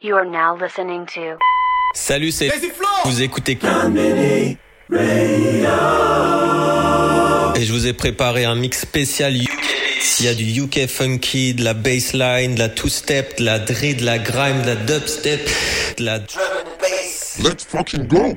You are now listening to Salut, c'est vous écoutez Conmini Radio. et je vous ai préparé un mix spécial UK. Il y a du UK funky, de la bassline, de la two-step, de la drill, de la grime, de la dubstep, de la drum and bass. Let's fucking go!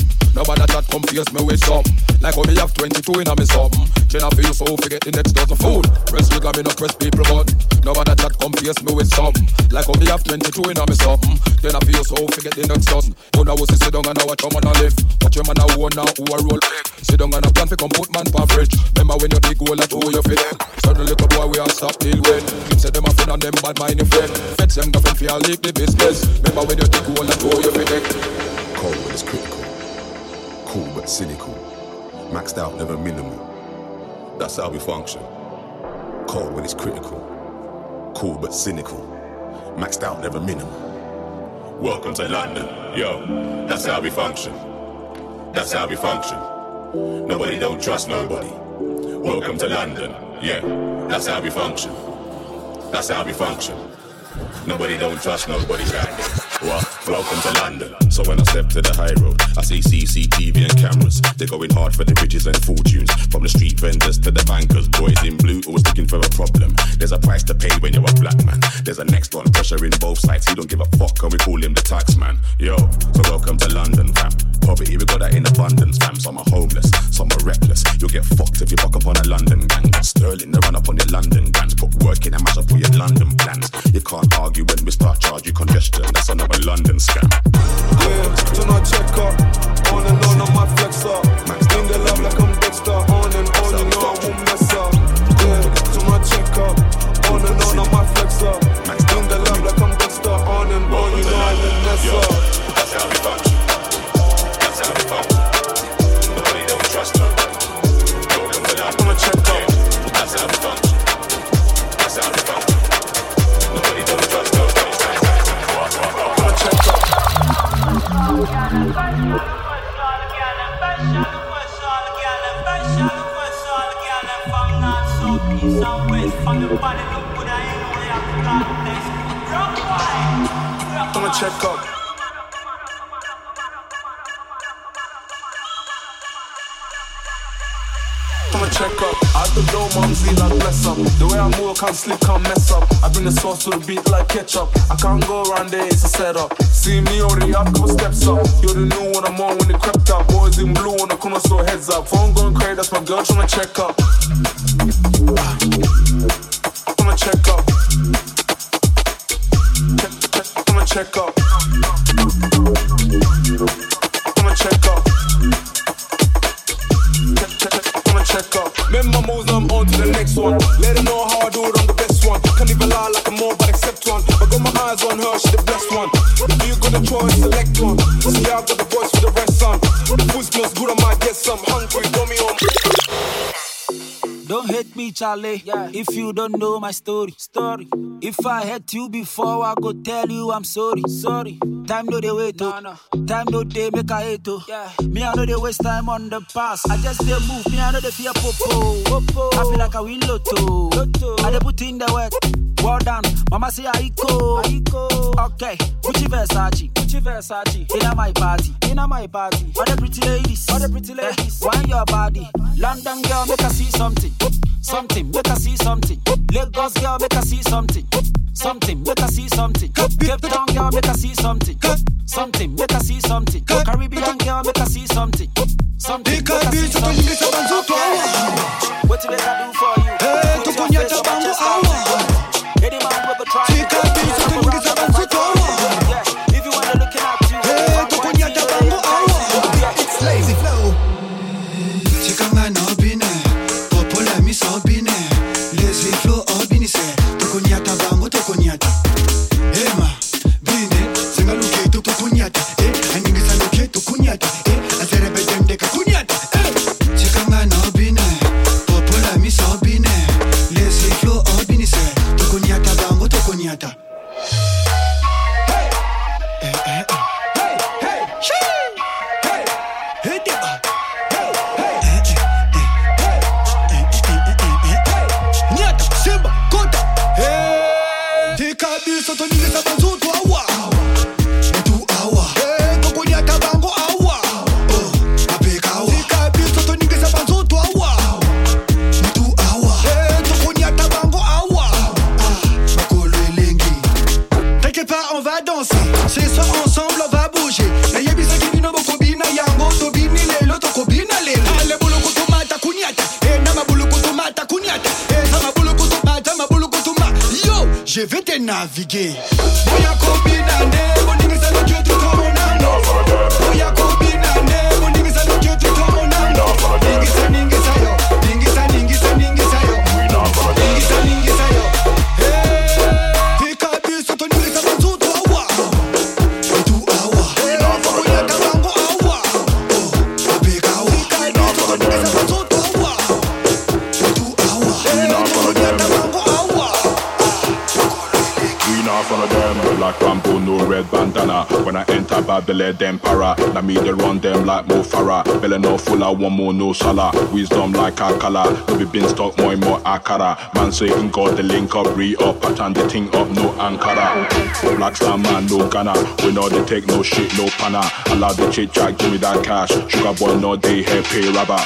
nobody that come face me with some. Like how me have 22 in a me something. Then I feel so forget the next dozen food. Press me, got me no press people, but nobody that come face me with some. Like how me have 22 in a me something. Then I feel so forget the next dozen. Who now was sit down and I watch your man a live. Watch your man a one now who a roll big. Sit down and a plan fi come put man for fridge. Remember when you dig hole at who you feeling. Certain little boy we are stop deal with. Keep say them a friend and them bad mind friend. Fetch them fi a leak the business. Remember when you dig hole at who you feeling. Cold but it's critical. Cool but cynical. Maxed out, never minimal. That's how we function. Cold when it's critical. Cool but cynical. Maxed out, never minimal. Welcome to London, yo. That's how we function. That's how we function. Nobody don't trust nobody. Welcome to London, yeah. That's how we function. That's how we function. Nobody don't trust nobody. Welcome to London. So when I step to the high road, I see CCTV and cameras. They're going hard for the riches and fortunes. From the street vendors to the bankers, boys in blue always looking for a problem. There's a price to pay when you're a black man. There's a next one, pressure in both sides. He don't give a fuck, and we call him the tax man. Yo, so welcome to London, fam. Poverty, we got that in abundance, fam. Some are homeless, some are reckless. You'll get fucked if you buck up on a London gang. Sterling, they run up on your London gangs. Put work in and mash up all your London plans. You can't argue when we start charging congestion. That's another London scam. Yeah, to my check up. On and on on my flex up. The love like I door, mumsy like bless up. The way I move, can't slip, can't mess up. I bring the sauce to the beat like ketchup. I can't go around there, it's a setup. See me already up, couple steps up. You're the new one, I'm on when it crept up. Boys in blue on the corner, so heads up. Phone going crazy, that's my girl tryna check up. I'ma check up. Check, check, I'ma check up. One. Let her know how I do it, I'm the best one. Can't even lie like I'm more, but accept one. I got my eyes on her, she the best one. You got a choice, select Hate me, Charlie. If you don't know my story, story. If I hate you before, I go tell you I'm sorry, sorry. Time no they wait, oh. Time no they make a hate, oh. Me I know they waste time on the past. I just they move, me I know they fear popo. popo. I feel like I win lotto. lotto. I they put in the work. Well done, Mama say I go. Okay, Gucci Versace, Gucci Versace. In my party, in my party. All the pretty ladies, all the pretty ladies. Eh, Wine your body, London girl make her see something, something her see something. Lagos girl her see something, something her see something. Cape Town girl her see something, something her see something. Caribbean girl her see something, something her see something. What make I do for you? Eh, puñeta face on vamos chest Any man will 比如说，从你的脑洞出头。Je vais te naviguer. Bandana. When I enter Babylon, them para. Now me they run them like Mo Farah. Belly no full of one more, no sala Wisdom like Akala No be been stuck more more Akara. Man say in God the link up, re-up Pattern the thing up, no Ankara. Black star man, no Ghana We know they take no shit, no pana Allow the chit chat, give me that cash. Sugar boy, no day, hair pay rubber.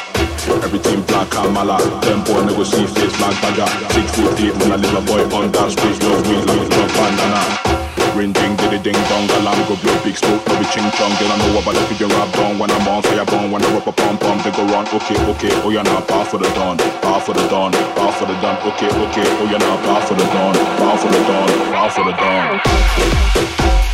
Everything black and mala. Them boy never see face like bagger. Six foot deep when I live a boy on that street Love weed like a bandana Ring ding diddy ding dong alarm go blow big smoke no be ching chong. Girl I know about the figure rap down When I'm on fire burn When I rub a pom pom they go run Okay okay oh yeah now power for the dawn Power for the dawn Power for the dawn. Okay okay oh yeah now power for the dawn Power for the dawn Power for the dawn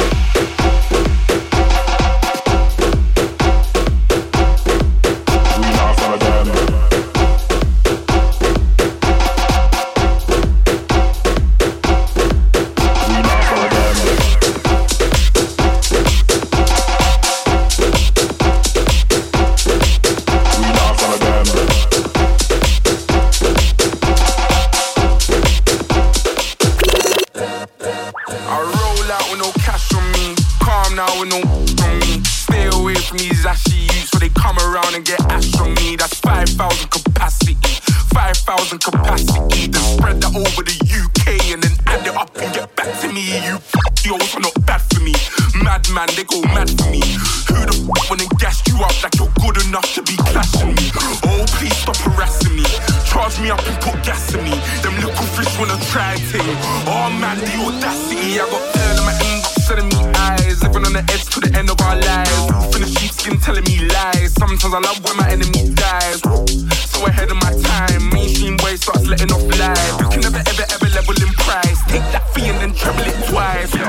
the edge to the end of our lives. Roof in the sheepskin telling me lies. Sometimes I love when my enemy dies. So ahead of my time, mainstream way starts letting off lies. You can never ever ever level in price. Take that fee and then treble it twice.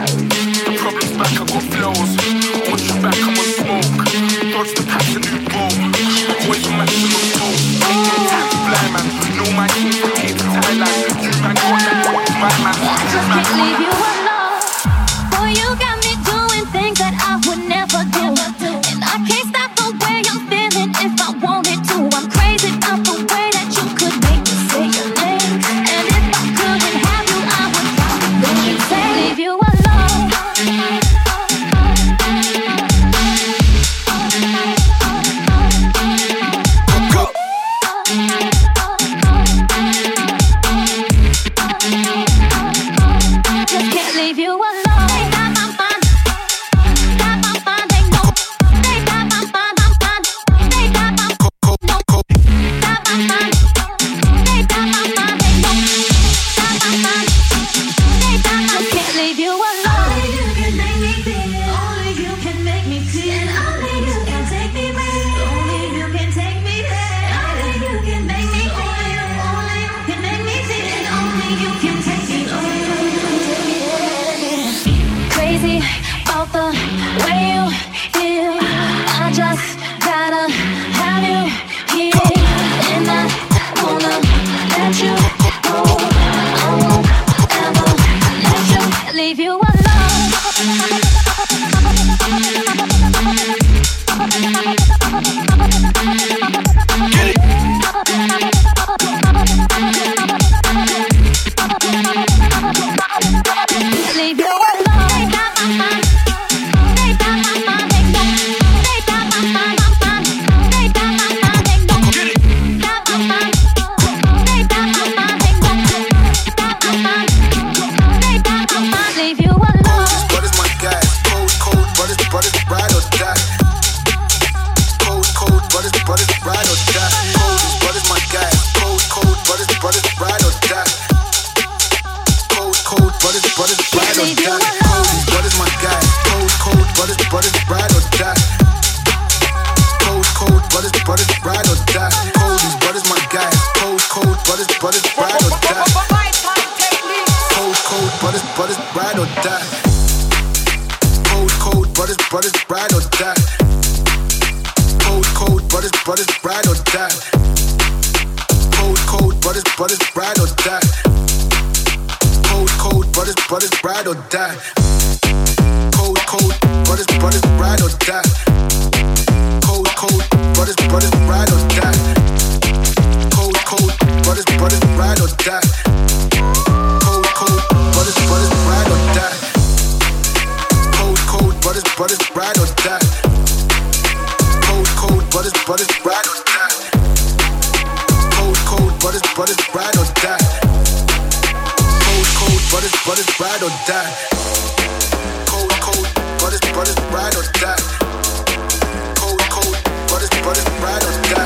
Brothers, it's ride or die. Cold, cold, brothers, brothers, ride or die. Cold, cold, brothers, brothers, ride or die. Cold, cold, brothers, brothers, ride or die. Cold, cold, brothers, brothers, ride or die. Cold, cold, brothers, brothers, ride or die. Cold, cold, brothers, brothers, ride or die. Cold, cold, but it's ride or die but it's but it's ride or die. It's cold, cold, but it's but it's ride or die. It's cold, cold, but it's but it's ride or die. It's cold, cold, but it's but it's ride or die. Cold, cold, but it's but it's ride or die. Cold, cold, but it's but it's ride or die.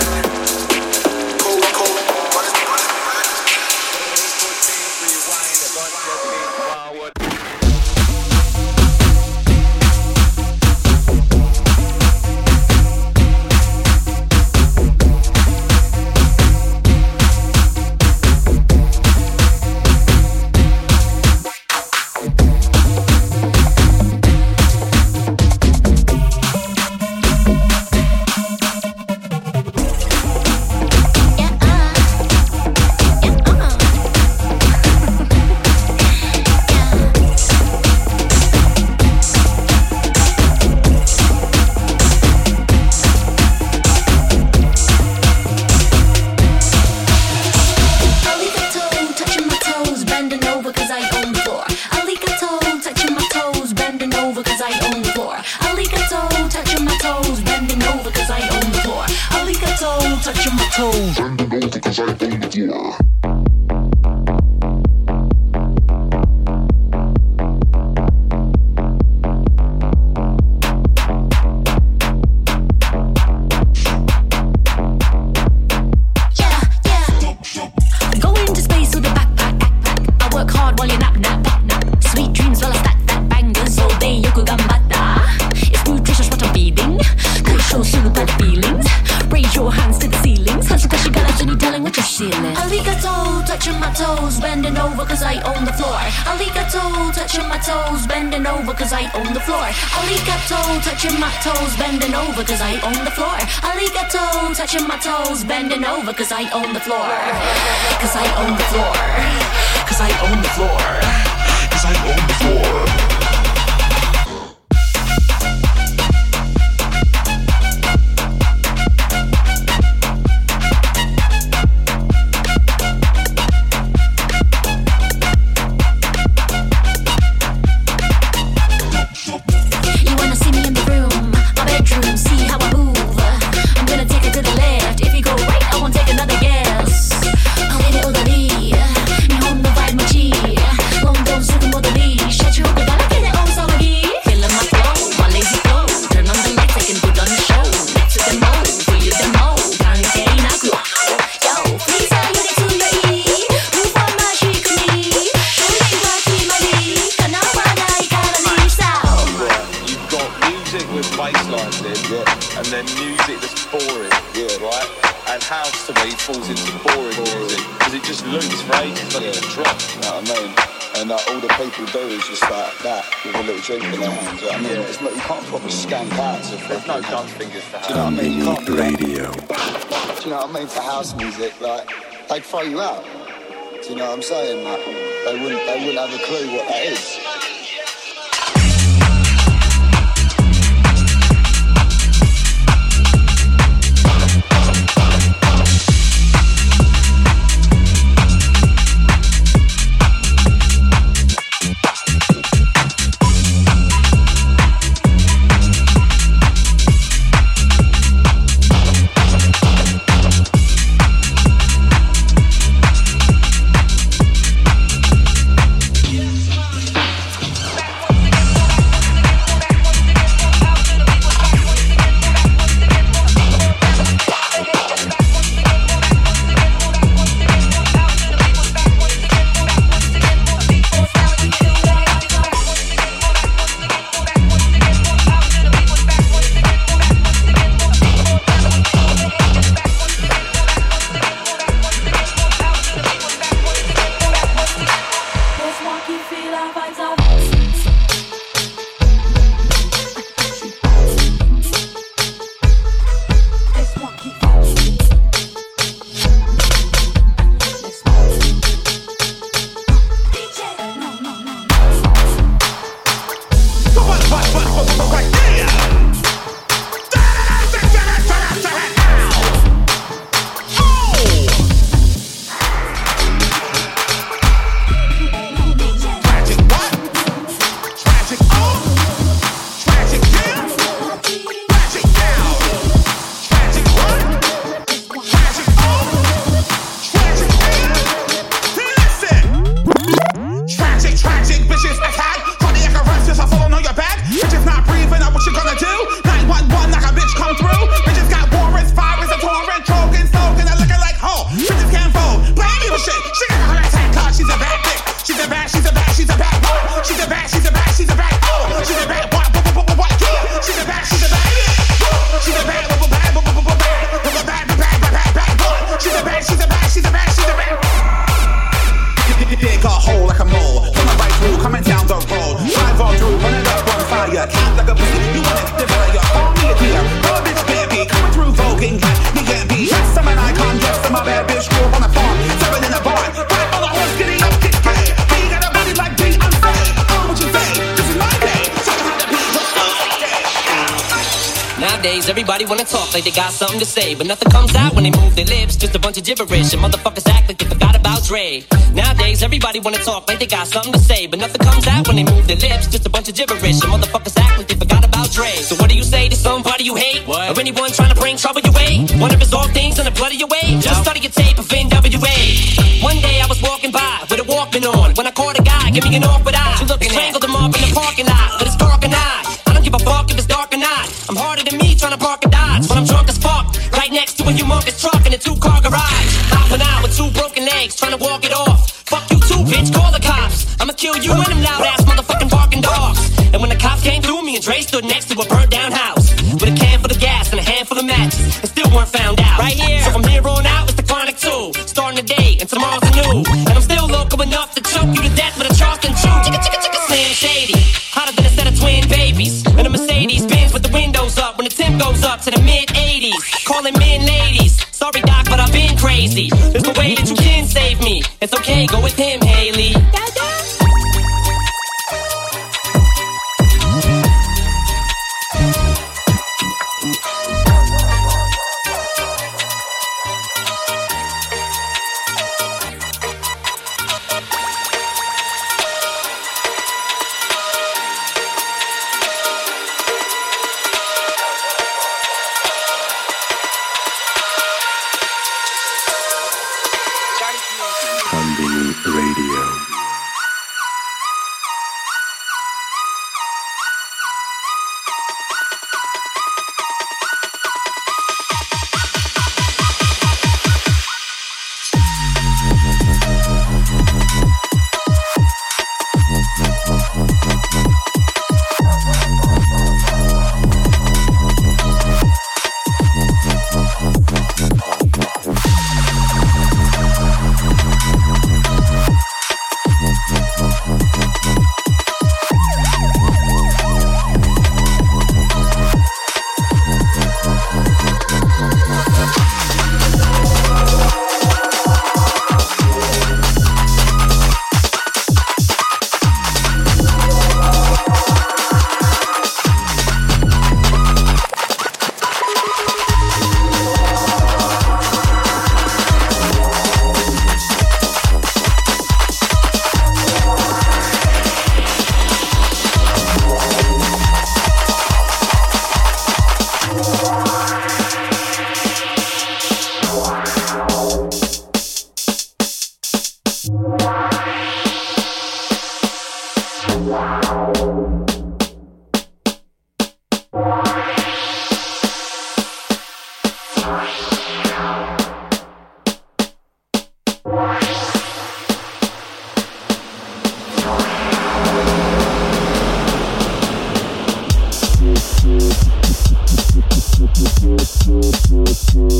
Like they got something to say, but nothing comes out when they move their lips. Just a bunch of gibberish, and motherfuckers act like they forgot about Dre. Nowadays, everybody wanna talk like they got something to say, but nothing comes out when they move their lips. Just a bunch of gibberish, and motherfuckers act like they forgot about Dre. So what do you say to somebody you hate, what? or anyone trying to bring trouble your way? Wanna resolve things in the blood of your way? Just study your tape of NWA. One day I was walking by with a Walkman on when I caught a guy giving an awkward humongous truck in a two-car garage. Hopping out with two broken legs, trying to walk it off. Fuck you too, bitch. Call the cops. I'ma kill you and them loud ass motherfucking barking dogs. And when the cops came through, me and Dre stood next to a burnt down house with a can full of gas and a handful of matches, and still weren't found out. Right here. So from here on out, it's the chronic two. Starting the day, and tomorrow's a new. And I'm still local enough to choke you to death with a Charleston chew. Chicka chicka chicka Slim Shady. Hotter than a set of twin babies. And a Mercedes Benz with the windows up when the temp goes up to the mid 80s. Calling men ladies. Sorry, Doc, but I've been crazy. There's no way that you can save me. It's okay, go with him, Haley. Peace.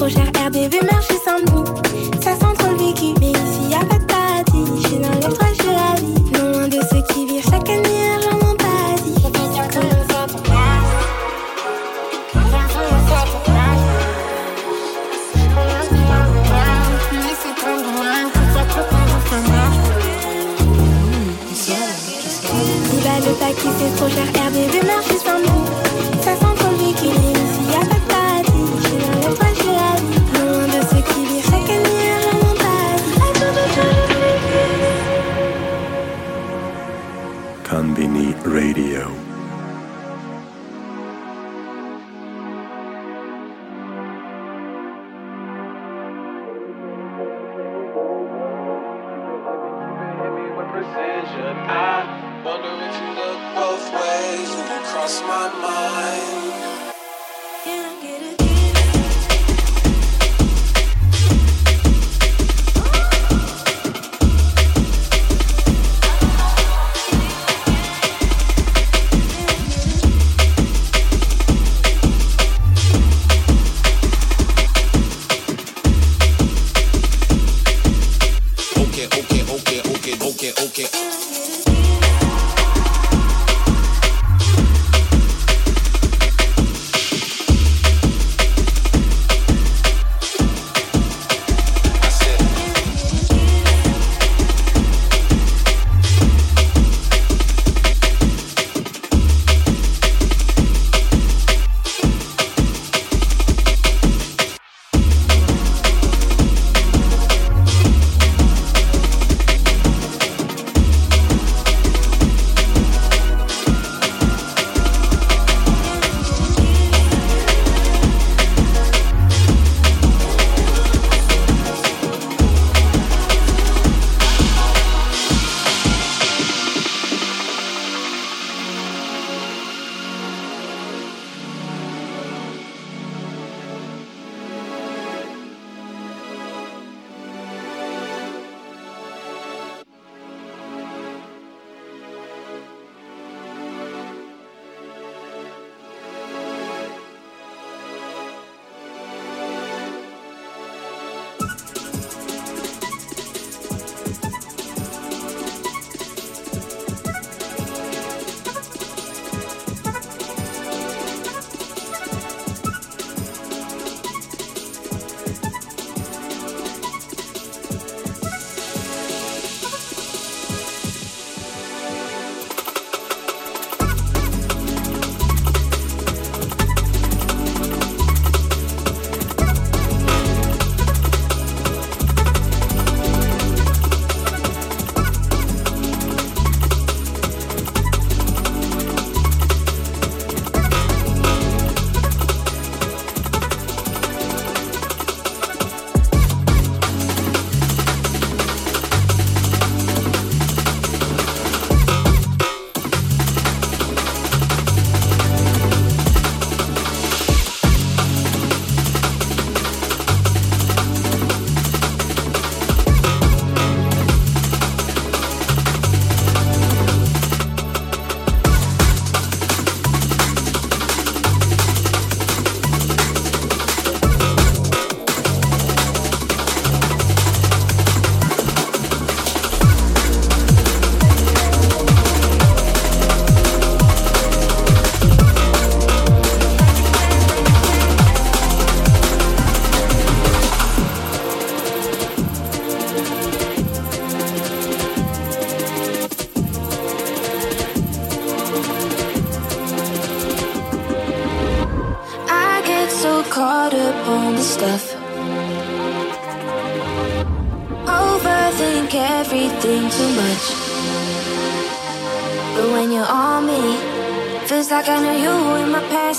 Trop cher. RDV, marché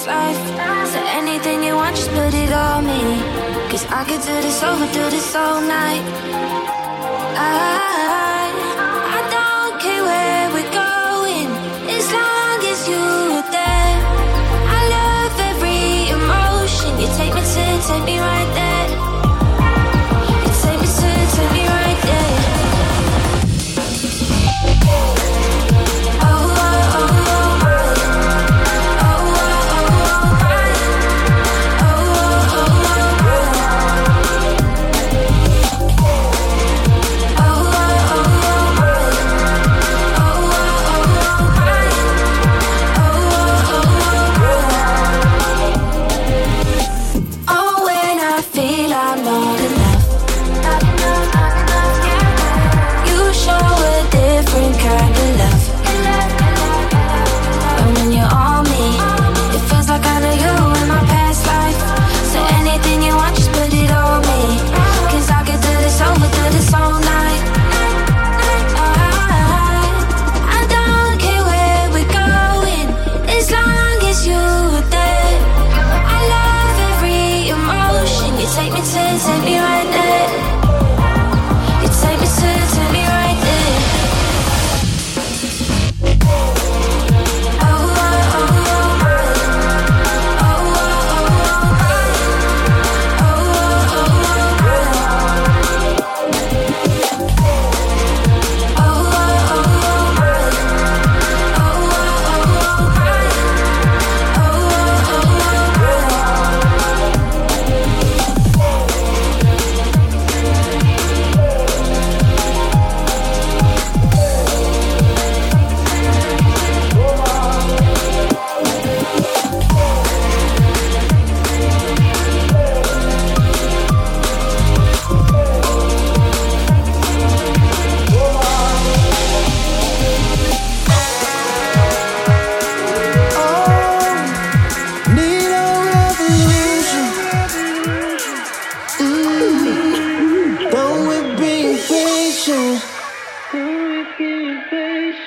this life. So anything you want, just put it on me. Cause I could do this over, do this all night. I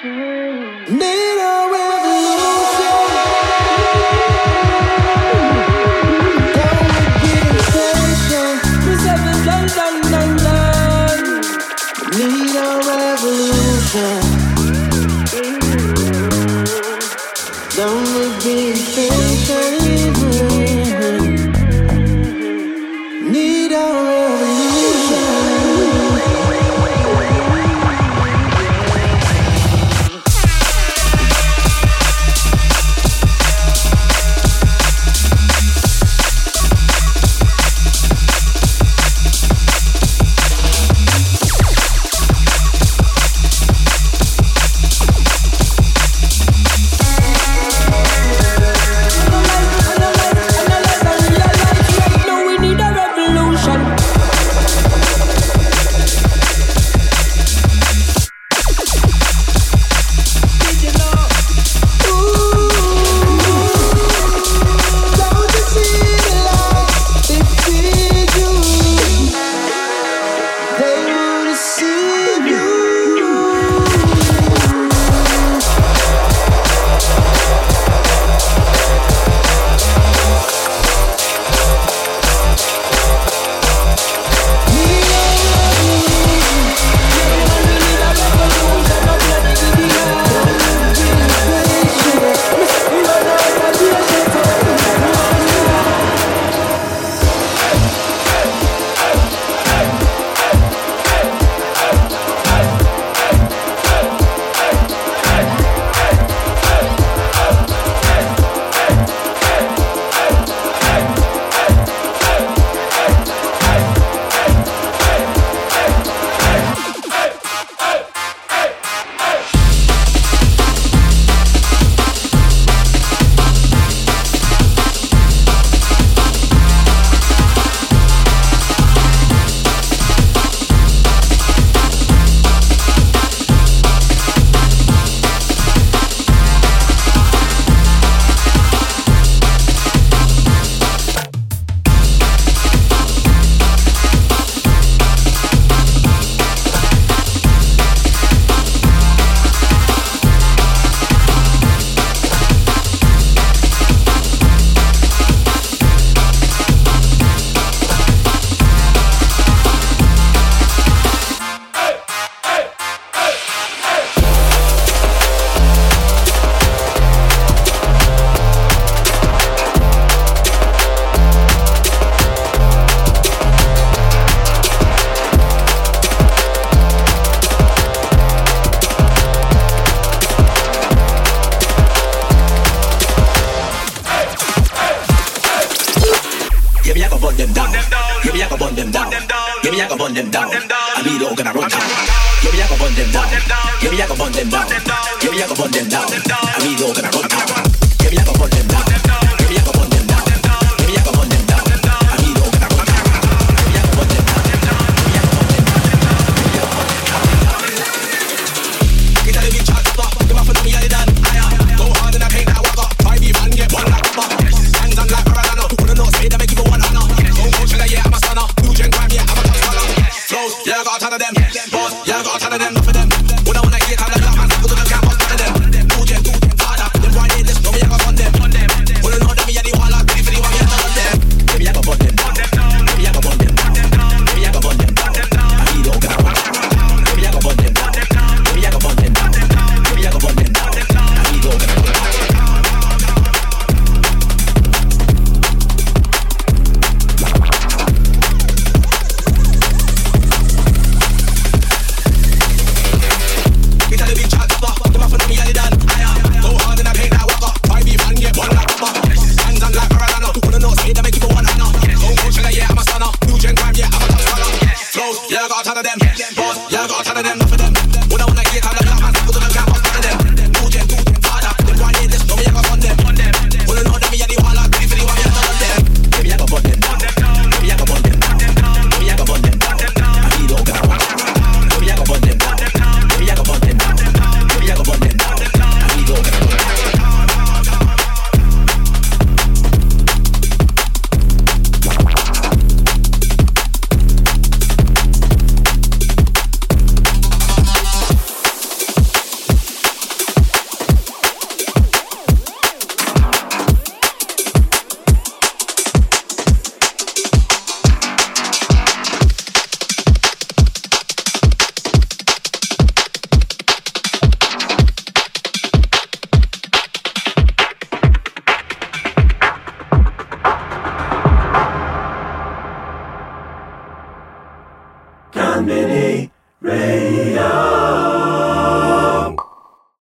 Name